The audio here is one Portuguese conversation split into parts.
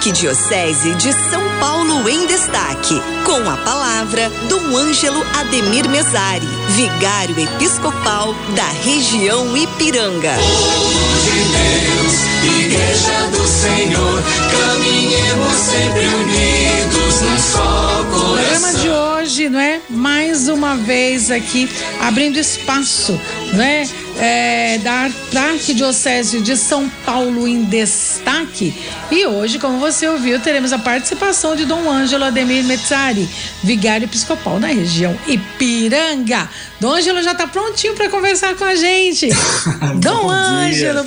Arquidiocese de São Paulo em Destaque. Com a palavra, Dom Ângelo Ademir Mesari, Vigário Episcopal da região Ipiranga. Povo de Deus, Igreja do Senhor, caminhemos sempre unidos num só coração. programa de hoje, não é? Mais uma vez aqui abrindo espaço, não é? É, da Arquidiocese de São Paulo em destaque. E hoje, como você ouviu, teremos a participação de Dom Ângelo Ademir Mezzari, vigário episcopal na região Ipiranga. Dom Ângelo já está prontinho para conversar com a gente. Dom Ângelo,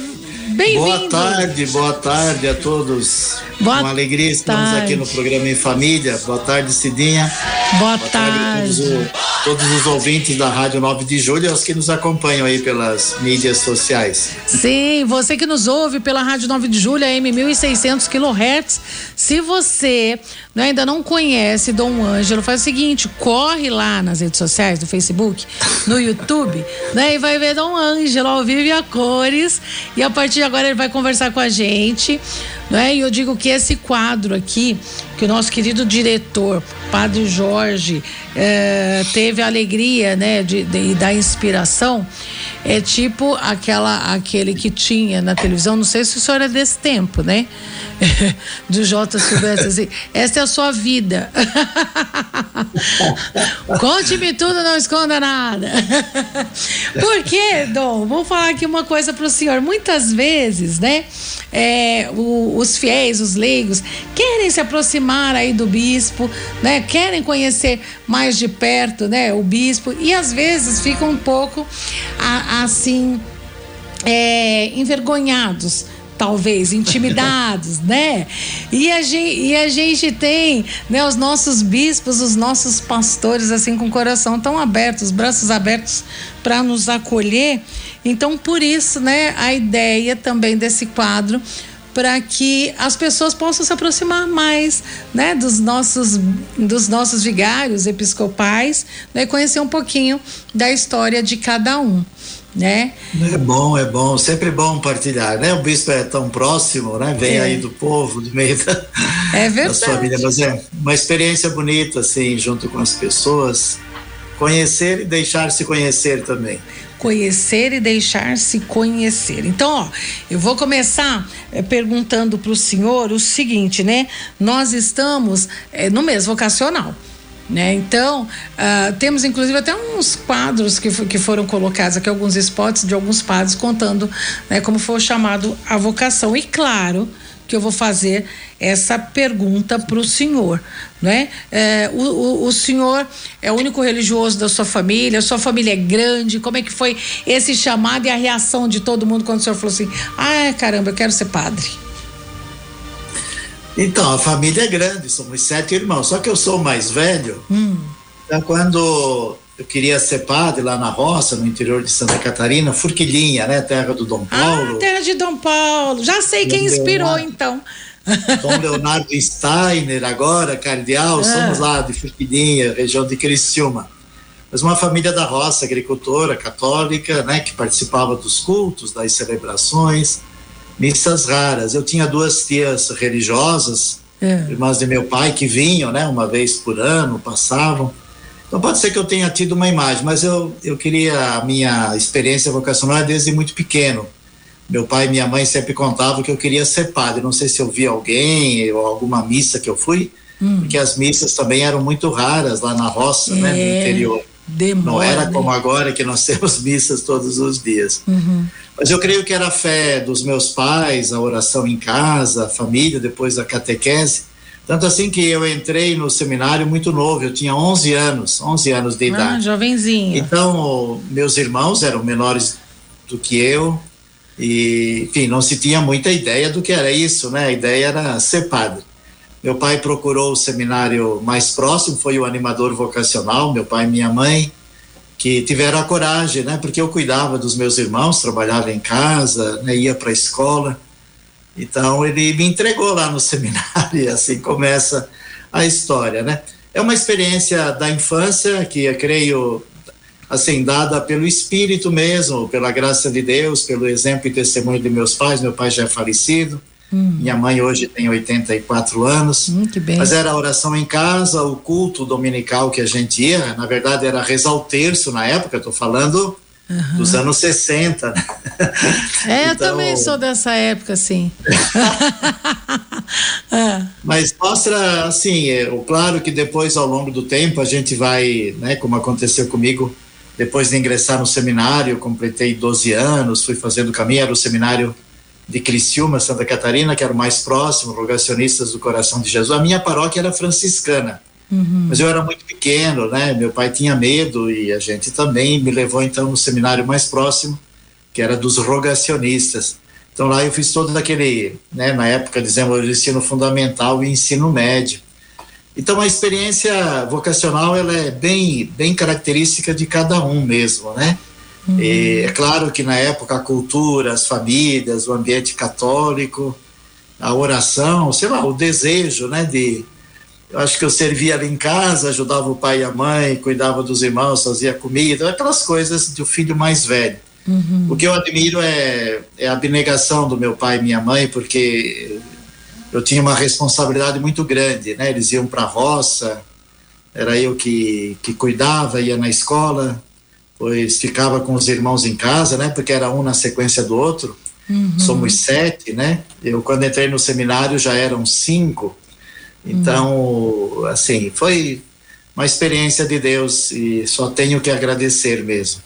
dia. bem-vindo. Boa tarde, boa tarde a todos. Boa Uma alegria estamos tarde. aqui no programa Em Família. Boa tarde, Cidinha. Boa Boa tarde a todos, tarde. o- todos os ouvintes da Rádio 9 de Julho e aos que nos acompanham aí pelas mídias sociais. Sim, você que nos ouve pela Rádio 9 de Julho, AM 1600 kHz. Se você né, ainda não conhece Dom Ângelo, faz o seguinte: corre lá nas redes sociais, no Facebook, no YouTube, né, e vai ver Dom Ângelo ao vivo e a cores. E a partir agora ele vai conversar com a gente. Né? E eu digo que esse quadro aqui, que o nosso querido diretor, Padre Jorge, eh, teve a alegria né, de, de, da inspiração, é tipo aquela, aquele que tinha na televisão, não sei se o senhor é desse tempo, né? Do J. Silvestre, assim, essa é a sua vida. Conte-me tudo, não esconda nada. Por quê, Dom? Vou falar aqui uma coisa para o senhor. Muitas vezes, né, é, o- os fiéis, os leigos, querem se aproximar aí do bispo, né, querem conhecer mais de perto, né, o bispo, e às vezes ficam um pouco assim é, envergonhados, talvez, intimidados, né? E a, gente, e a gente tem né, os nossos bispos, os nossos pastores, assim, com o coração tão aberto, os braços abertos para nos acolher. Então, por isso, né, a ideia também desse quadro para que as pessoas possam se aproximar mais, né, dos nossos dos nossos vigários episcopais, né, conhecer um pouquinho da história de cada um, né? É bom, é bom, sempre bom partilhar, né? O bispo é tão próximo, né? Vem É. aí do povo, do meio da, É da verdade. sua vida, mas é uma experiência bonita, assim, junto com as pessoas. Conhecer e deixar-se conhecer também. Conhecer e deixar-se conhecer. Então, ó, eu vou começar eh, perguntando para o senhor o seguinte, né? Nós estamos eh, no mês vocacional. Né? Então, ah, temos inclusive até uns quadros que, que foram colocados aqui, alguns spots de alguns padres contando né, como foi chamado a vocação. E claro que eu vou fazer essa pergunta para o senhor, né? É, o, o, o senhor é o único religioso da sua família, a sua família é grande, como é que foi esse chamado e a reação de todo mundo quando o senhor falou assim, ah, caramba, eu quero ser padre? Então, a família é grande, somos sete irmãos, só que eu sou o mais velho. Então, quando eu queria ser padre lá na roça, no interior de Santa Catarina, Furquilinha, né? Terra do Dom Paulo. Ah, terra de Dom Paulo, já sei quem Meu inspirou Deus. então. Dom Leonardo Steiner, agora cardeal, Ah. somos lá de Furquilinha, região de Criciúma. Mas uma família da roça, agricultora, católica, né, que participava dos cultos, das celebrações, missas raras. Eu tinha duas tias religiosas, É. irmãs de meu pai, que vinham, né, uma vez por ano, passavam. Então pode ser que eu tenha tido uma imagem, mas eu, eu queria, a minha experiência vocacional é desde muito pequeno. Meu pai e minha mãe sempre contavam que eu queria ser padre. Não sei se eu vi alguém ou alguma missa que eu fui, porque as missas também eram muito raras lá na roça, né, no É, interior. Demora. Não era né? como agora que nós temos missas todos os dias. Uhum. Mas eu creio que era a fé dos meus pais, a oração em casa, a família, depois a catequese. Tanto assim que eu entrei no seminário muito novo, eu tinha 11 anos, 11 anos de Ah, idade. jovenzinho. Então, meus irmãos eram menores do que eu, e, enfim, não se tinha muita ideia do que era isso, né? A ideia era ser padre. Meu pai procurou o seminário mais próximo, foi o animador vocacional, meu pai e minha mãe, que tiveram a coragem, né? Porque eu cuidava dos meus irmãos, trabalhava em casa, né? ia para a escola. Então ele me entregou lá no seminário e assim começa a história, né? É uma experiência da infância que eu creio assim dada pelo espírito mesmo, pela graça de Deus, pelo exemplo e testemunho de meus pais. Meu pai já é falecido, Hum. Minha mãe hoje tem 84 anos. Hum. Mas era a oração em casa, o culto dominical que a gente ia. Na verdade, era rezar o terço na época, estou falando Uhum. dos anos 60. Né? É, então... eu também sou dessa época, sim. é. Mas mostra, assim, é, claro que depois, ao longo do tempo, a gente vai, né, como aconteceu comigo, depois de ingressar no seminário, completei 12 anos, fui fazendo caminho, era o seminário de Criciúma, Santa Catarina, que era o mais próximo, rogacionistas do coração de Jesus. A minha paróquia era franciscana. Uhum. Mas eu era muito pequeno, né? Meu pai tinha medo e a gente também me levou então no seminário mais próximo, que era dos rogacionistas. Então lá eu fiz todo aquele, né, na época dizemos o ensino fundamental e ensino médio. Então a experiência vocacional ela é bem bem característica de cada um mesmo, né? Uhum. é claro que na época a cultura, as famílias, o ambiente católico, a oração, sei lá, o desejo, né, de acho que eu servia ali em casa, ajudava o pai e a mãe, cuidava dos irmãos, fazia comida, aquelas coisas do filho mais velho. Uhum. O que eu admiro é, é a abnegação do meu pai e minha mãe, porque eu tinha uma responsabilidade muito grande, né? Eles iam para a roça, era eu que, que cuidava, ia na escola, pois ficava com os irmãos em casa, né? Porque era um na sequência do outro. Uhum. Somos sete, né? Eu quando entrei no seminário já eram cinco. Então, uhum. assim, foi uma experiência de Deus e só tenho que agradecer mesmo.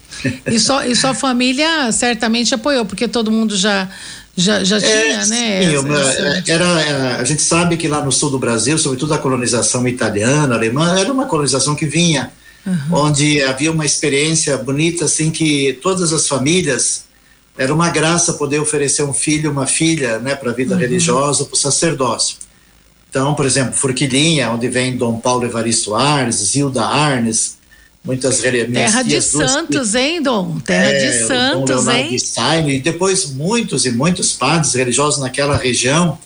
E, só, e sua família certamente apoiou, porque todo mundo já já, já é, tinha, né? Sim, uma, era, a gente sabe que lá no sul do Brasil, sobretudo a colonização italiana, alemã, era uma colonização que vinha, uhum. onde havia uma experiência bonita, assim, que todas as famílias era uma graça poder oferecer um filho, uma filha, né, para a vida uhum. religiosa, para o sacerdócio. Então, por exemplo, Forquilinha, onde vem Dom Paulo Evaristo Arnes, Zilda Arnes, muitas Terra de Santos, hein, Dom? Terra é, de Santos, Dom hein? Stein, e depois muitos e muitos padres religiosos naquela região.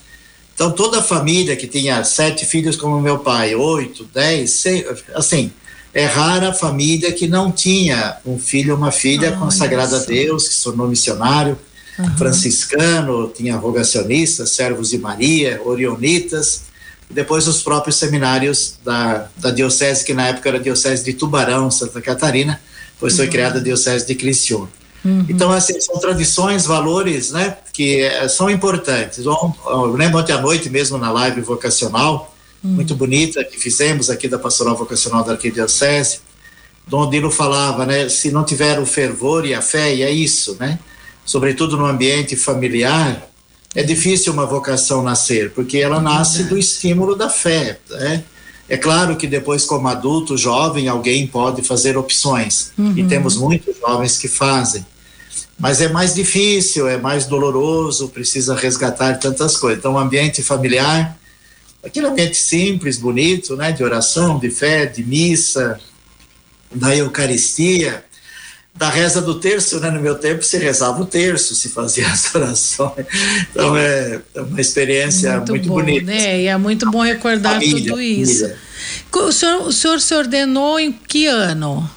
Então, toda a família que tinha sete filhos como meu pai, oito, dez, seis, assim, é rara a família que não tinha um filho ou uma filha consagrada a Deus, que se tornou missionário, uhum. franciscano, tinha rogacionistas, servos de Maria, orionitas, depois os próprios seminários da, da diocese, que na época era a diocese de Tubarão, Santa Catarina, foi uhum. criada a diocese de Criciúma. Uhum. Então, assim, são tradições, valores, né, que é, são importantes. Eu lembro ontem à noite mesmo na live vocacional, uhum. muito bonita, que fizemos aqui da Pastoral Vocacional da Arquidiocese, Dom Dino falava, né, se não tiver o fervor e a fé, e é isso, né, sobretudo no ambiente familiar, é difícil uma vocação nascer, porque ela nasce do estímulo da fé. Né? É claro que depois, como adulto, jovem, alguém pode fazer opções, uhum. e temos muitos jovens que fazem. Mas é mais difícil, é mais doloroso, precisa resgatar tantas coisas. Então, o ambiente familiar, aquele ambiente simples, bonito, né, de oração, de fé, de missa, da Eucaristia, da reza do terço, né? No meu tempo se rezava o terço, se fazia as orações. Então é, é uma experiência muito, muito bom, bonita. Né? E é muito bom recordar família, tudo isso. O senhor, o senhor se ordenou em que ano?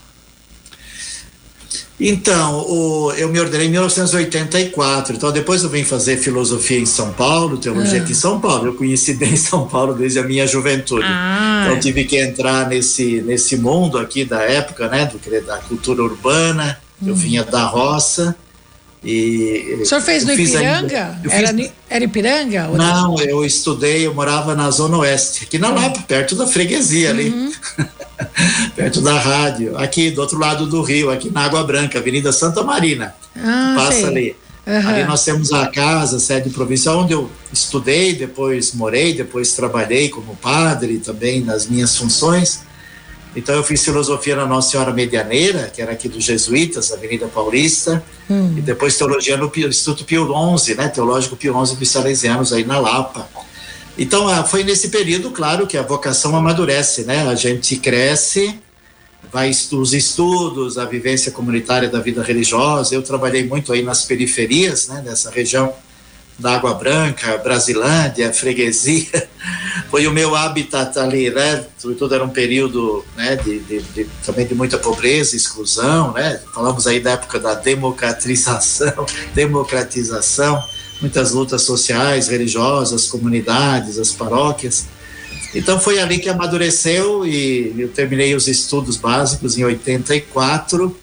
Então, o, eu me ordenei em 1984. Então, depois eu vim fazer filosofia em São Paulo, teologia ah. aqui em São Paulo. Eu conheci bem São Paulo desde a minha juventude. Ah. Então, tive que entrar nesse, nesse mundo aqui da época, né, do, da cultura urbana. Hum. Eu vinha da roça. E o senhor fez no Ipiranga? Era, fiz... era Ipiranga? Não, eu estudei, eu morava na Zona Oeste, aqui na Lapa, perto da freguesia ali. Uhum. perto da rádio, aqui do outro lado do rio, aqui na Água Branca, Avenida Santa Marina. Ah, Passa sei. ali. Uhum. Ali nós temos a casa, a sede provincial, onde eu estudei, depois morei, depois trabalhei como padre também nas minhas funções. Então eu fiz filosofia na Nossa Senhora Medianeira, que era aqui dos Jesuítas, Avenida Paulista, hum. e depois teologia no Instituto Pio XI, né, Teológico Pio XI dos Salesianos aí na Lapa. Então ah, foi nesse período, claro, que a vocação amadurece, né? A gente cresce, vai os estudos, a vivência comunitária da vida religiosa. Eu trabalhei muito aí nas periferias, né, nessa região da Água Branca, Brasilândia, Freguesia, foi o meu habitat ali, né? Sobretudo era um período, né, de, de, de, também de muita pobreza, exclusão, né? Falamos aí da época da democratização, democratização, muitas lutas sociais, religiosas, comunidades, as paróquias. Então foi ali que amadureceu e eu terminei os estudos básicos em 84.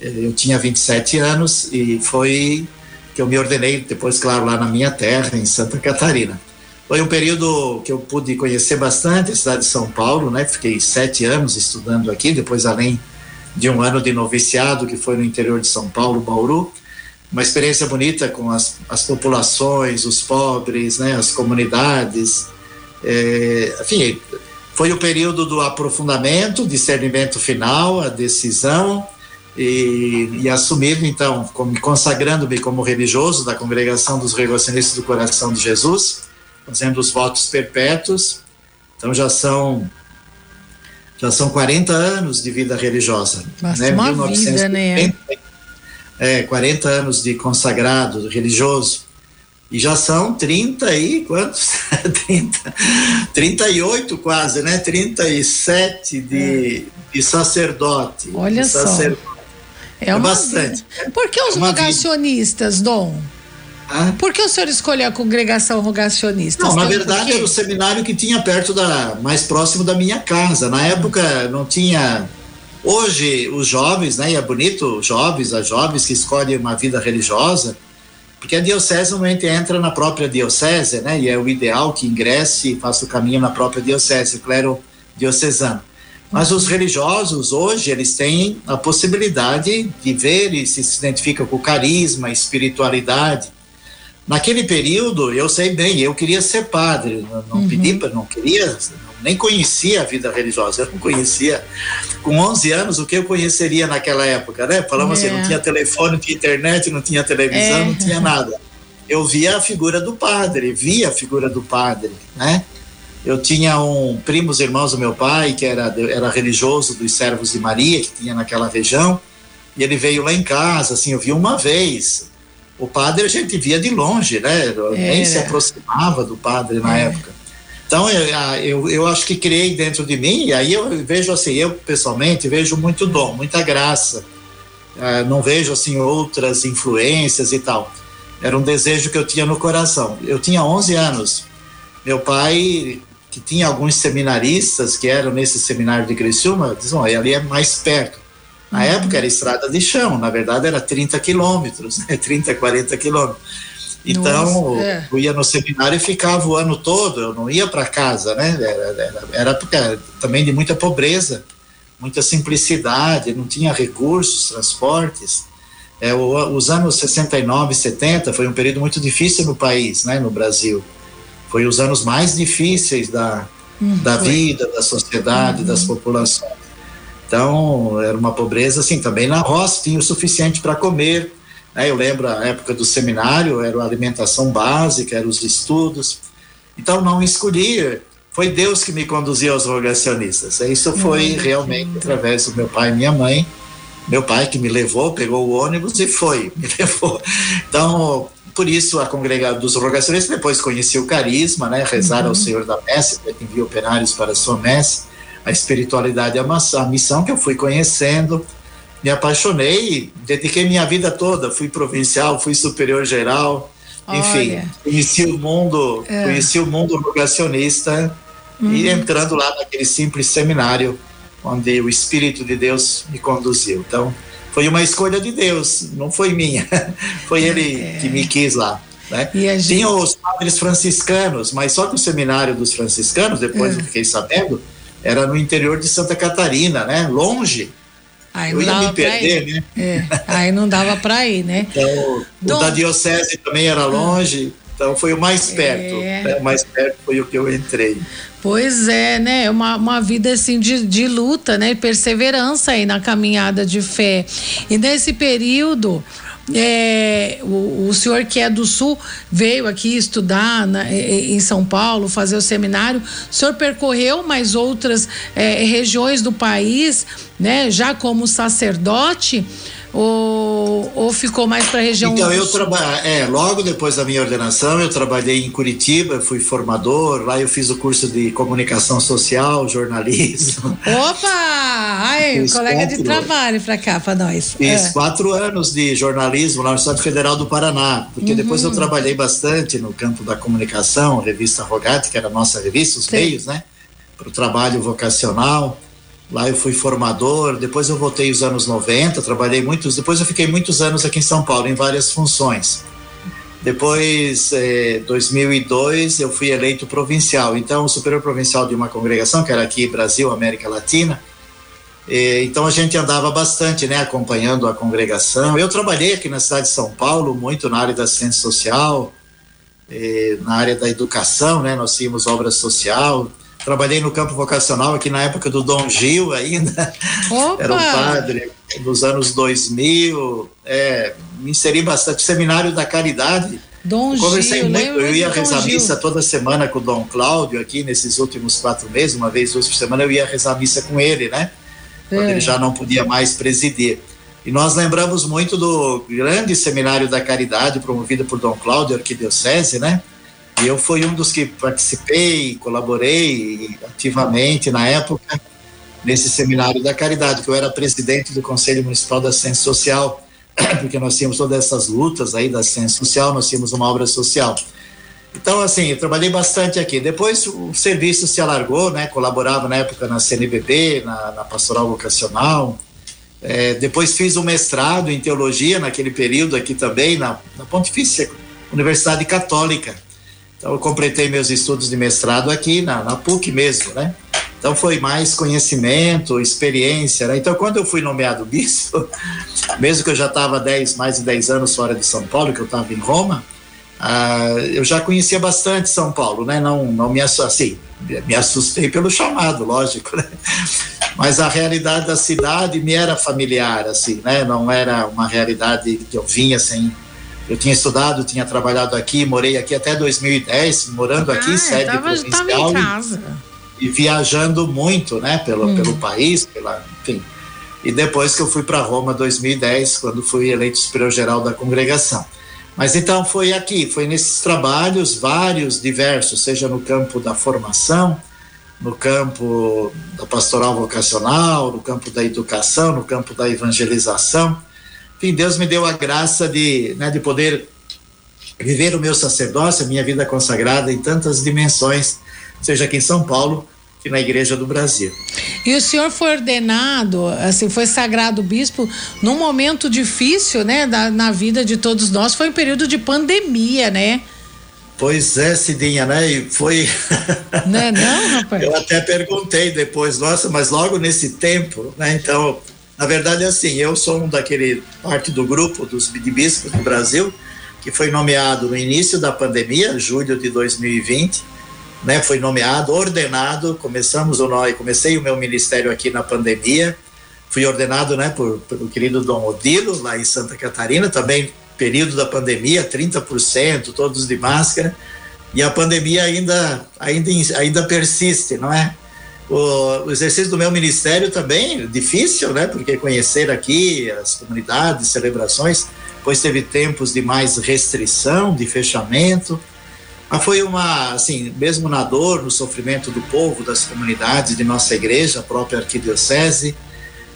Eh, eu tinha 27 anos e foi que eu me ordenei depois, claro, lá na minha terra, em Santa Catarina. Foi um período que eu pude conhecer bastante a cidade de São Paulo, né? Fiquei sete anos estudando aqui, depois além de um ano de noviciado que foi no interior de São Paulo, Bauru. Uma experiência bonita com as, as populações, os pobres, né? As comunidades. É, enfim, foi o período do aprofundamento, discernimento final, a decisão e, e assumir, então, como, consagrando-me como religioso da congregação dos revolucionistas do coração de Jesus fazendo os votos perpétuos. Então já são já são 40 anos de vida religiosa. Mas né? uma 1980, vida, né? É, 40 anos de consagrado religioso. E já são 30 e quantos? 30, 38 quase, né? 37 de, é. de sacerdote. Olha de sacerdote. só. É, é bastante. Vida. Por que os é vocacionistas, Dom? Ah. Por que o senhor escolheu a congregação rogacionista? Não, na verdade era o seminário que tinha perto da, mais próximo da minha casa. Na época não tinha. Hoje os jovens, né? E é bonito jovens, as jovens que escolhem uma vida religiosa, porque a diocese normalmente entra na própria diocese, né? E é o ideal que ingresse e faça o caminho na própria diocese, o clero diocesano. Mas os religiosos hoje eles têm a possibilidade de ver e se identificam com carisma, espiritualidade Naquele período, eu sei bem, eu queria ser padre, não, não uhum. pedi, não queria, nem conhecia a vida religiosa, eu não conhecia. Com 11 anos, o que eu conheceria naquela época, né? Falamos é. assim, não tinha telefone, não tinha internet, não tinha televisão, é. não tinha nada. Eu via a figura do padre, via a figura do padre, né? Eu tinha um primos irmãos do meu pai, que era, era religioso dos servos de Maria, que tinha naquela região, e ele veio lá em casa, assim, eu vi uma vez, o padre a gente via de longe, né? É. Nem se aproximava do padre na é. época. Então, eu, eu, eu, acho que criei dentro de mim, e aí eu vejo assim, eu pessoalmente vejo muito dom, muita graça. Uh, não vejo assim outras influências e tal. Era um desejo que eu tinha no coração. Eu tinha 11 anos. Meu pai, que tinha alguns seminaristas que eram nesse seminário de Criciúma, diz, oh, ali é mais perto. Na uhum. época era estrada de chão, na verdade era 30 quilômetros, né? 30, 40 quilômetros. Então, Nossa, é. eu ia no seminário e ficava o ano todo, eu não ia para casa, né? Era, era, era época também de muita pobreza, muita simplicidade, não tinha recursos, transportes. É, os anos 69 e 70 foi um período muito difícil no país, né? No Brasil. Foi os anos mais difíceis da, hum, da vida, da sociedade, das uhum. populações. Então, era uma pobreza, assim, também na roça tinha o suficiente para comer. Né? Eu lembro a época do seminário, era a alimentação básica, eram os estudos. Então, não escolhi, foi Deus que me conduziu aos rogacionistas. Isso foi hum, realmente através do meu pai e minha mãe. Meu pai que me levou, pegou o ônibus e foi, me levou. Então, por isso a congregação dos rogacionistas depois conheci o carisma, né? Rezar uhum. ao Senhor da Messe, que envia operários para a sua messe a espiritualidade e a missão que eu fui conhecendo, me apaixonei, dediquei minha vida toda, fui provincial, fui superior geral, enfim, Olha. conheci o mundo, é. conheci o mundo rogacionista uhum. e entrando lá naquele simples seminário onde o Espírito de Deus me conduziu. Então, foi uma escolha de Deus, não foi minha, foi Ele é. que me quis lá. Né? Gente... Tinha os padres franciscanos, mas só que o seminário dos franciscanos, depois é. eu fiquei sabendo, era no interior de Santa Catarina, né? Longe. Aí eu ia me perder, né? É, aí não dava para ir, né? Então, Dom... o da diocese também era longe, então foi o mais perto. É. Né? O mais perto foi o que eu entrei. Pois é, né? Uma, uma vida assim de, de luta, né? Perseverança aí na caminhada de fé. E nesse período, é, o, o, senhor que é do Sul veio aqui estudar na, em São Paulo, fazer o seminário. O senhor percorreu mais outras é, regiões do país, né? Já como sacerdote, ou, ou ficou mais para a região Então, eu trabalhei, é, logo depois da minha ordenação, eu trabalhei em Curitiba, fui formador, lá eu fiz o curso de comunicação social, jornalismo. Opa! Ai, colega quatro, de trabalho para cá, para nós. Fiz é. quatro anos de jornalismo na Universidade Federal do Paraná, porque uhum. depois eu trabalhei bastante no campo da comunicação, revista Rogate, que era a nossa revista, os Sim. meios, né? Para o trabalho vocacional. Lá eu fui formador, depois eu voltei os anos 90, trabalhei muitos, depois eu fiquei muitos anos aqui em São Paulo em várias funções. Depois, eh, 2002, eu fui eleito provincial, então superior provincial de uma congregação que era aqui Brasil, América Latina. Eh, então a gente andava bastante, né, acompanhando a congregação. Eu trabalhei aqui na cidade de São Paulo muito na área da ciência social, eh, na área da educação, né, nós tínhamos obra social trabalhei no campo vocacional aqui na época do Dom Gil ainda, Opa! era um padre dos anos 2000, é, me inseri bastante, seminário da caridade, Dom Conversei Gil, muito, eu ia rezar missa toda semana com o Dom Cláudio aqui nesses últimos quatro meses, uma vez duas por semana eu ia rezar missa com ele, né? Quando é. ele já não podia mais presidir. E nós lembramos muito do grande seminário da caridade promovido por Dom Cláudio, arquidiocese, né? E eu fui um dos que participei, colaborei ativamente na época nesse seminário da caridade, que eu era presidente do Conselho Municipal da Ciência Social, porque nós tínhamos todas essas lutas aí da ciência social, nós tínhamos uma obra social. Então, assim, eu trabalhei bastante aqui. Depois o serviço se alargou, né? Colaborava na época na CNBB, na, na Pastoral Vocacional. É, depois fiz um mestrado em teologia naquele período aqui também, na, na Pontifícia Universidade Católica. Então, eu completei meus estudos de mestrado aqui na, na PUC mesmo, né? Então, foi mais conhecimento, experiência, né? Então, quando eu fui nomeado bispo, mesmo que eu já estava mais de 10 anos fora de São Paulo, que eu estava em Roma, ah, eu já conhecia bastante São Paulo, né? Não, não me assustei, assim, me assustei pelo chamado, lógico, né? Mas a realidade da cidade me era familiar, assim, né? Não era uma realidade que eu vinha sem eu tinha estudado, tinha trabalhado aqui, morei aqui até 2010, morando aqui, ah, sede tava, provincial. Tava em casa. E, e viajando muito, né, pelo, hum. pelo país, pela, enfim. E depois que eu fui para Roma 2010, quando fui eleito superior geral da congregação. Mas então foi aqui, foi nesses trabalhos vários, diversos, seja no campo da formação, no campo da pastoral vocacional, no campo da educação, no campo da evangelização enfim, Deus me deu a graça de, né, de poder viver o meu sacerdócio, a minha vida consagrada em tantas dimensões, seja aqui em São Paulo, que na Igreja do Brasil. E o senhor foi ordenado, assim, foi sagrado bispo num momento difícil, né, da, na vida de todos nós, foi um período de pandemia, né? Pois é, Cidinha, né? E foi. Não é não, rapaz? Eu até perguntei depois, nossa, mas logo nesse tempo, né? Então, na verdade, é assim, eu sou um daquele parte do grupo dos de bispos do Brasil que foi nomeado no início da pandemia, julho de 2020, né? Foi nomeado, ordenado, começamos o nós, comecei o meu ministério aqui na pandemia, fui ordenado, né, por pelo querido Dom Odilo lá em Santa Catarina, também período da pandemia, 30%, todos de máscara, e a pandemia ainda ainda ainda persiste, não é? O, o, exercício do meu ministério também difícil, né? Porque conhecer aqui as comunidades, celebrações, pois teve tempos de mais restrição, de fechamento. Mas foi uma, assim, mesmo na dor, no sofrimento do povo, das comunidades, de nossa igreja, a própria arquidiocese,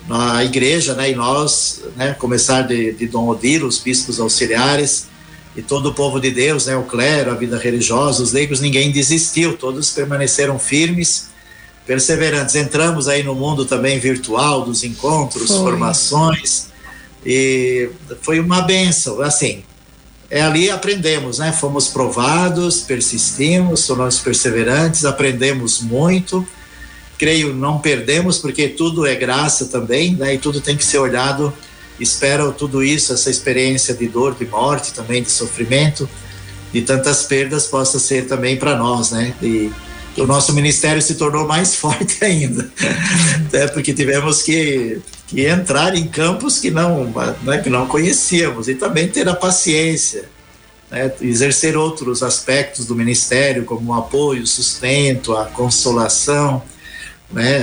a igreja, né? E nós, né? Começar de, de Dom Odilo, os bispos auxiliares, e todo o povo de Deus, né? O clero, a vida religiosa, os leigos, ninguém desistiu, todos permaneceram firmes perseverantes. Entramos aí no mundo também virtual dos encontros, foi. formações e foi uma benção, assim. É ali aprendemos, né? Fomos provados, persistimos, somos perseverantes, aprendemos muito. Creio não perdemos porque tudo é graça também, né? E tudo tem que ser olhado. Espero tudo isso, essa experiência de dor, de morte, também de sofrimento, de tantas perdas possa ser também para nós, né? E o nosso ministério se tornou mais forte ainda, é, porque tivemos que, que entrar em campos que não, né, que não conhecíamos e também ter a paciência, né, exercer outros aspectos do ministério, como o apoio, o sustento, a consolação, né,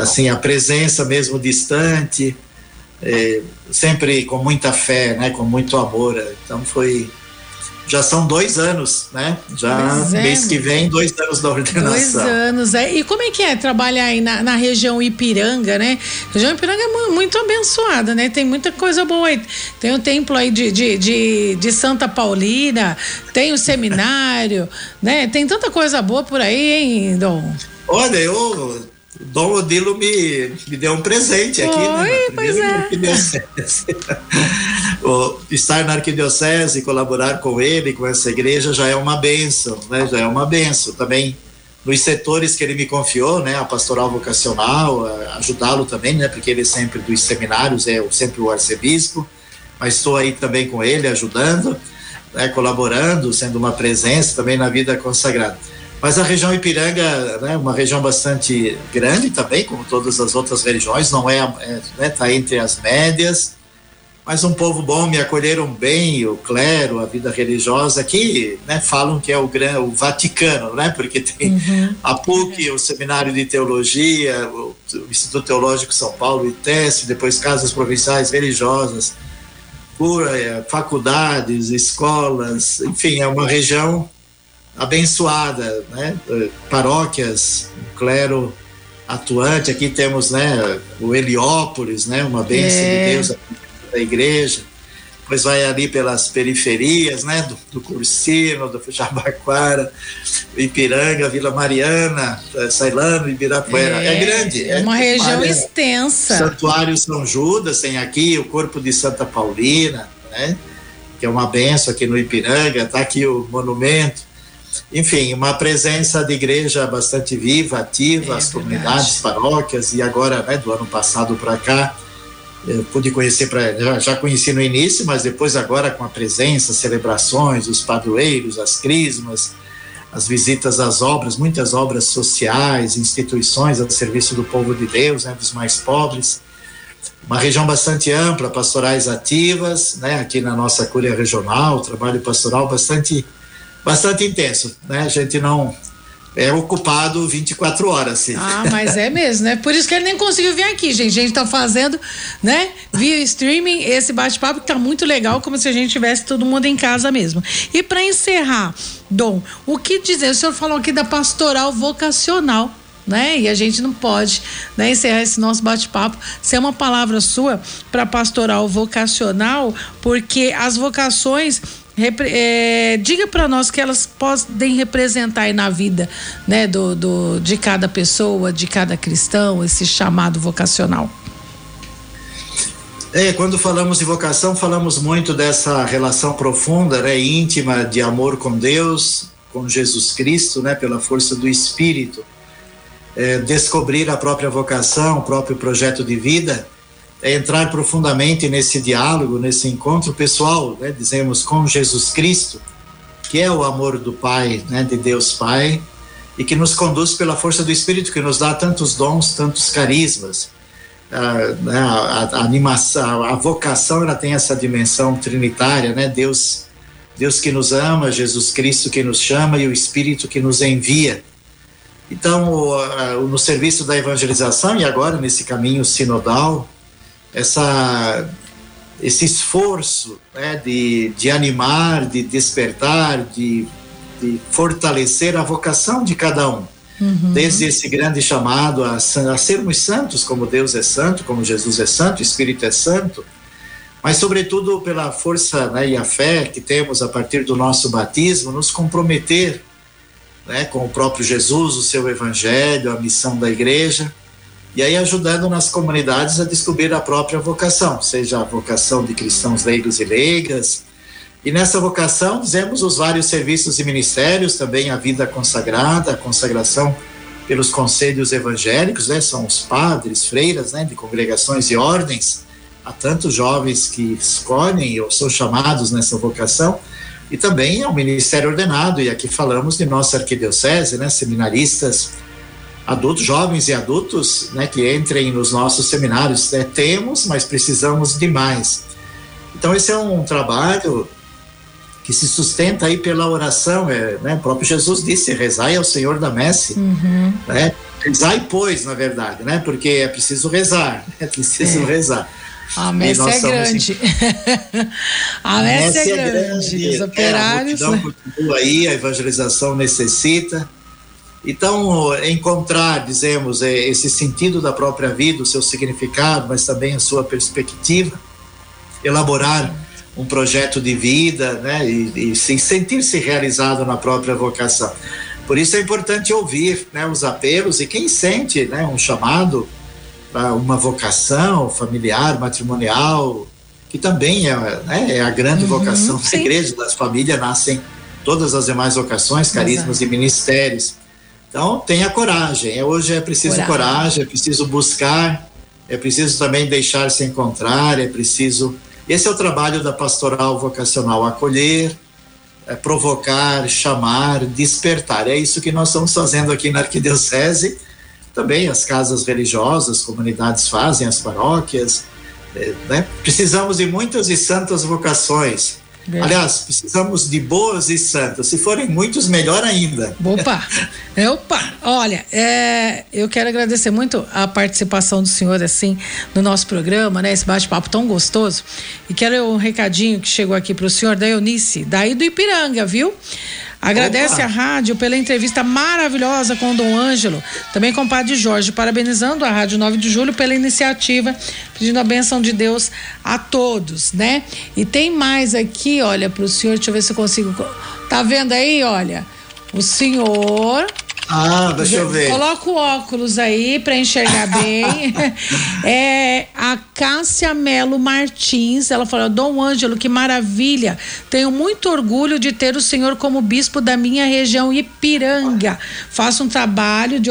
assim, a presença mesmo distante, é, sempre com muita fé, né, com muito amor. Então foi já são dois anos, né? Já dois mês que vem, dois anos da ordenação. Dois anos, é. E como é que é trabalhar aí na, na região Ipiranga, né? A região Ipiranga é muito abençoada, né? Tem muita coisa boa aí. Tem o templo aí de, de, de, de Santa Paulina, tem o seminário, né? Tem tanta coisa boa por aí, hein, Dom? Olha, eu Dom Odilo me, me deu um presente aqui, né, Oi, né? pois é. estar na arquidiocese, colaborar com ele, com essa igreja, já é uma benção, né? Já é uma benção. Também nos setores que ele me confiou, né? A pastoral vocacional, ajudá-lo também, né? Porque ele é sempre dos seminários, é sempre o arcebispo, mas estou aí também com ele, ajudando, né? colaborando, sendo uma presença também na vida consagrada. Mas a região Ipiranga é né, uma região bastante grande também, como todas as outras regiões, não é, é né, tá entre as médias, mas um povo bom, me acolheram bem, o clero, a vida religiosa, que né, falam que é o, o Vaticano, né, porque tem uhum. a PUC, o Seminário de Teologia, o, o Instituto Teológico São Paulo, o ITES, depois casas provinciais religiosas, é, faculdades, escolas, enfim, é uma região abençoada, né? Paróquias, clero atuante. Aqui temos, né, o Heliópolis, né? Uma bênção é. de Deus da igreja. Depois vai ali pelas periferias, né? Do, do Cursino, do Jabaquara, Ipiranga, Vila Mariana, Sailano, Ibirapuera. É, é grande. É uma região extensa. Santuário São Judas tem aqui o Corpo de Santa Paulina, né? Que é uma benção aqui no Ipiranga. Está aqui o monumento enfim, uma presença de igreja bastante viva, ativa, é, as comunidades, paróquias, e agora, né, do ano passado para cá, pude conhecer, pra, já, já, conheci no início, mas depois agora com a presença, celebrações, os padroeiros, as crismas, as visitas às obras, muitas obras sociais, instituições a serviço do povo de Deus, né, dos mais pobres. Uma região bastante ampla, pastorais ativas, né, aqui na nossa cúria regional, trabalho pastoral bastante bastante intenso, né? A gente não é ocupado 24 horas, sim. Ah, mas é mesmo, né? Por isso que ele nem conseguiu vir aqui, gente. A gente tá fazendo, né, via streaming esse bate-papo que tá muito legal, como se a gente tivesse todo mundo em casa mesmo. E para encerrar, Dom, o que dizer? O senhor falou aqui da pastoral vocacional. Né? E a gente não pode né, encerrar esse nosso bate-papo sem uma palavra sua para pastoral vocacional, porque as vocações é, diga para nós que elas podem representar na vida né, do, do, de cada pessoa, de cada cristão, esse chamado vocacional. É, quando falamos de vocação, falamos muito dessa relação profunda, né, íntima de amor com Deus, com Jesus Cristo, né, pela força do Espírito. É, descobrir a própria vocação, o próprio projeto de vida é entrar profundamente nesse diálogo, nesse encontro pessoal, né, dizemos, com Jesus Cristo, que é o amor do Pai, né, de Deus Pai, e que nos conduz pela força do Espírito, que nos dá tantos dons, tantos carismas. Ah, né, a, a, animação, a vocação, ela tem essa dimensão trinitária, né? Deus, Deus que nos ama, Jesus Cristo que nos chama e o Espírito que nos envia. Então, no serviço da evangelização e agora nesse caminho sinodal, essa esse esforço né, de, de animar, de despertar, de, de fortalecer a vocação de cada um. Uhum. Desde esse grande chamado a, a sermos santos, como Deus é santo, como Jesus é santo, o Espírito é santo, mas, sobretudo, pela força né, e a fé que temos a partir do nosso batismo, nos comprometer né, com o próprio Jesus, o seu Evangelho, a missão da igreja e aí ajudando nas comunidades a descobrir a própria vocação, seja a vocação de cristãos leigos e leigas. E nessa vocação dizemos os vários serviços e ministérios, também a vida consagrada, a consagração pelos conselhos evangélicos, né? São os padres, freiras, né? De congregações e ordens. Há tantos jovens que escolhem ou são chamados nessa vocação. E também é um ministério ordenado, e aqui falamos de nossa arquidiocese, né? Seminaristas, adultos, jovens e adultos, né, que entrem nos nossos seminários. Né, temos, mas precisamos de mais. Então esse é um trabalho que se sustenta aí pela oração, é, né, o próprio Jesus disse, rezai ao Senhor da messe, uhum. né, rezai pois, na verdade, né, porque é preciso rezar, é preciso é. rezar. A messe é grande. Em... a messe, é, é grande. grande. Os operários. É, a continua aí, a evangelização necessita. Então, encontrar, dizemos, é, esse sentido da própria vida, o seu significado, mas também a sua perspectiva, elaborar um projeto de vida, né, e, e sentir-se realizado na própria vocação. Por isso é importante ouvir, né, os apelos e quem sente, né, um chamado para uma vocação familiar, matrimonial, que também é, né, é a grande uhum, vocação da igreja, das famílias nascem todas as demais vocações, carismas Exato. e ministérios. Então, tenha coragem. É, hoje é preciso coragem. coragem, é preciso buscar, é preciso também deixar se encontrar, é preciso esse é o trabalho da pastoral vocacional: acolher, é, provocar, chamar, despertar. É isso que nós estamos fazendo aqui na Arquidiocese. Também as casas religiosas, comunidades fazem, as paróquias. É, né? Precisamos de muitas e santas vocações é. Aliás, precisamos de boas e santas. Se forem muitos, melhor ainda. Opa! Opa! Olha, é, eu quero agradecer muito a participação do senhor, assim, no nosso programa, né? Esse bate-papo tão gostoso. E quero um recadinho que chegou aqui para o senhor, da Eunice, daí do Ipiranga, viu? Agradece Opa. a rádio pela entrevista maravilhosa com o Dom Ângelo, também com o Padre Jorge, parabenizando a Rádio 9 de Julho pela iniciativa, pedindo a benção de Deus a todos, né? E tem mais aqui, olha, para o senhor, deixa eu ver se eu consigo. Tá vendo aí, olha? O senhor ah, deixa eu ver. Coloca o óculos aí para enxergar bem. é a Cássia Melo Martins, ela falou: Dom Ângelo, que maravilha. Tenho muito orgulho de ter o senhor como bispo da minha região Ipiranga. Faço um trabalho de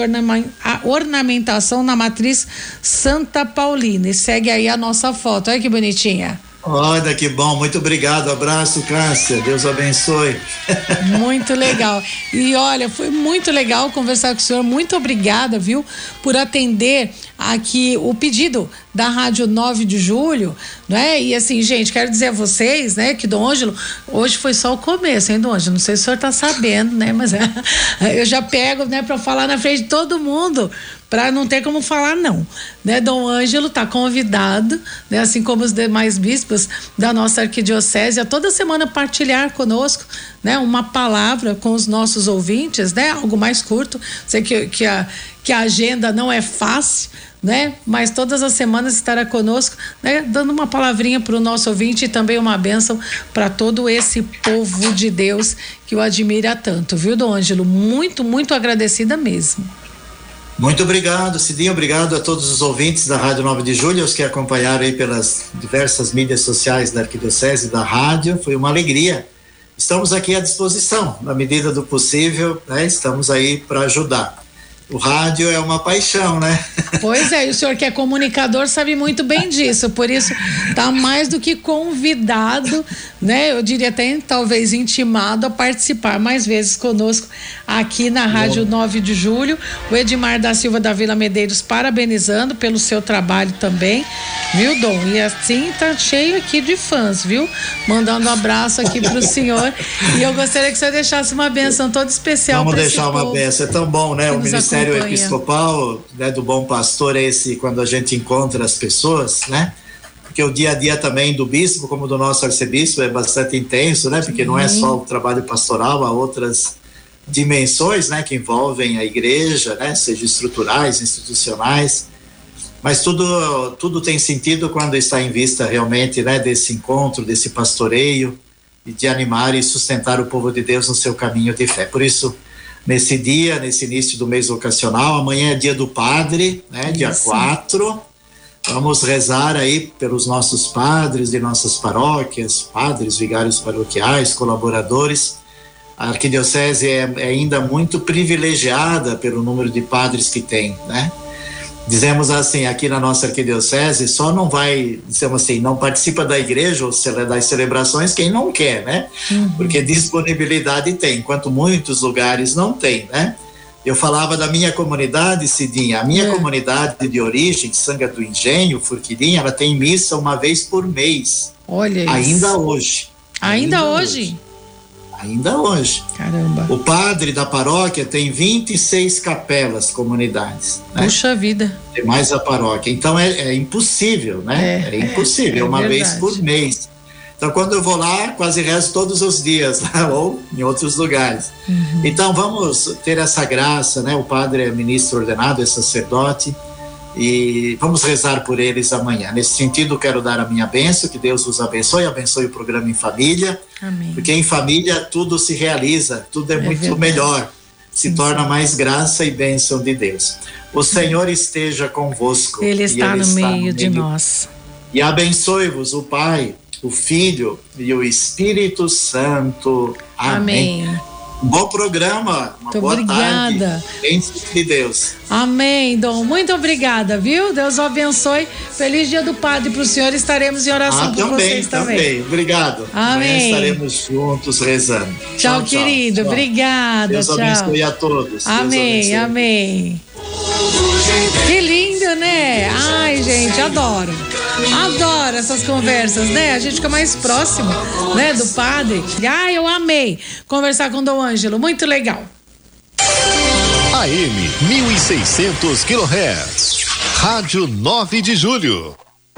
ornamentação na matriz Santa Paulina. E segue aí a nossa foto. Olha que bonitinha. Olha que bom, muito obrigado. Abraço, Cássia. Deus abençoe. Muito legal. E olha, foi muito legal conversar com o senhor. Muito obrigada, viu, por atender aqui o pedido da Rádio 9 de Julho, né? E assim, gente, quero dizer a vocês, né, que Dom Ângelo, hoje foi só o começo, hein, Dom Ângelo? Não sei se o senhor tá sabendo, né, mas é, eu já pego, né, para falar na frente de todo mundo, para não ter como falar não, né? Dom Ângelo tá convidado, né, assim como os demais bispos da nossa arquidiocese, a toda semana partilhar conosco, né, uma palavra com os nossos ouvintes, né? Algo mais curto. Sei que, que a que a agenda não é fácil, né? Mas todas as semanas estará conosco, né? Dando uma palavrinha para o nosso ouvinte e também uma bênção para todo esse povo de Deus que o admira tanto, viu, Dom Ângelo? Muito, muito agradecida mesmo. Muito obrigado, Cidinho. Obrigado a todos os ouvintes da Rádio 9 de Julho, os que acompanharam aí pelas diversas mídias sociais da Arquidiocese da Rádio. Foi uma alegria. Estamos aqui à disposição, na medida do possível, né? Estamos aí para ajudar o rádio é uma paixão, né? Pois é, e o senhor que é comunicador sabe muito bem disso, por isso está mais do que convidado, né? Eu diria até talvez intimado a participar mais vezes conosco aqui na Rádio Bom. 9 de Julho. O Edmar da Silva da Vila Medeiros parabenizando pelo seu trabalho também, viu, Dom? E assim tá cheio aqui de fãs, viu? Mandando um abraço aqui pro senhor. E eu gostaria que o senhor deixasse uma benção toda especial Vamos deixar uma benção, é tão bom, né? O Ministério ministério episcopal né, do bom pastor é esse quando a gente encontra as pessoas, né? Porque o dia a dia também do bispo, como do nosso arcebispo, é bastante intenso, né? Porque Sim. não é só o trabalho pastoral, há outras dimensões, né? Que envolvem a igreja, né? Seja estruturais, institucionais. Mas tudo, tudo tem sentido quando está em vista realmente, né? Desse encontro, desse pastoreio e de animar e sustentar o povo de Deus no seu caminho de fé. Por isso, nesse dia, nesse início do mês vocacional. Amanhã é dia do padre, né? Dia 4. Vamos rezar aí pelos nossos padres de nossas paróquias, padres, vigários paroquiais, colaboradores. A arquidiocese é, é ainda muito privilegiada pelo número de padres que tem, né? Dizemos assim, aqui na nossa arquidiocese, só não vai, dizemos assim, não participa da igreja ou das celebrações quem não quer, né? Uhum. Porque disponibilidade tem, enquanto muitos lugares não tem, né? Eu falava da minha comunidade, Cidinha, a minha é. comunidade de origem, Sanga do Engenho, Furquilinha, ela tem missa uma vez por mês. Olha Ainda isso. hoje. Ainda, ainda hoje? hoje? Ainda hoje. Caramba. O padre da paróquia tem 26 capelas, comunidades. Né? Puxa vida. Tem mais a paróquia. Então é, é impossível, né? É, É, impossível, é uma verdade. vez por mês. Então quando eu vou lá, quase rezo todos os dias, lá, ou em outros lugares. Uhum. Então vamos ter essa graça, né? O padre é ministro ordenado, é sacerdote. E vamos rezar por eles amanhã. Nesse sentido, quero dar a minha bênção, que Deus os abençoe, abençoe o programa em família. Amém. Porque em família tudo se realiza, tudo é, muito verdade. melhor, se torna mais graça e bênção de Deus. O Senhor esteja convosco. Ele e está no meio de nós. E abençoe-vos o Pai, o Filho e o Espírito Santo. Amém. Amém. Um bom programa, uma Muito boa obrigada. tarde. De Deus. Amém, Dom. Muito obrigada, viu? Deus o abençoe. Feliz dia do Padre para o senhor. Estaremos em oração Ah, por também, vocês também. também. Obrigado. Amanhã Amém. estaremos juntos rezando. Tchau, querido. Tchau. Obrigada. Deus tchau. abençoe a todos. Amém, amém. Que lindo, né? Ai, gente, adoro. Adoro essas conversas, né? A gente fica mais próximo, né, do padre. Ai, eu amei conversar com o Dom Ângelo, muito legal. AM 1600 kHz. Rádio 9 de Julho.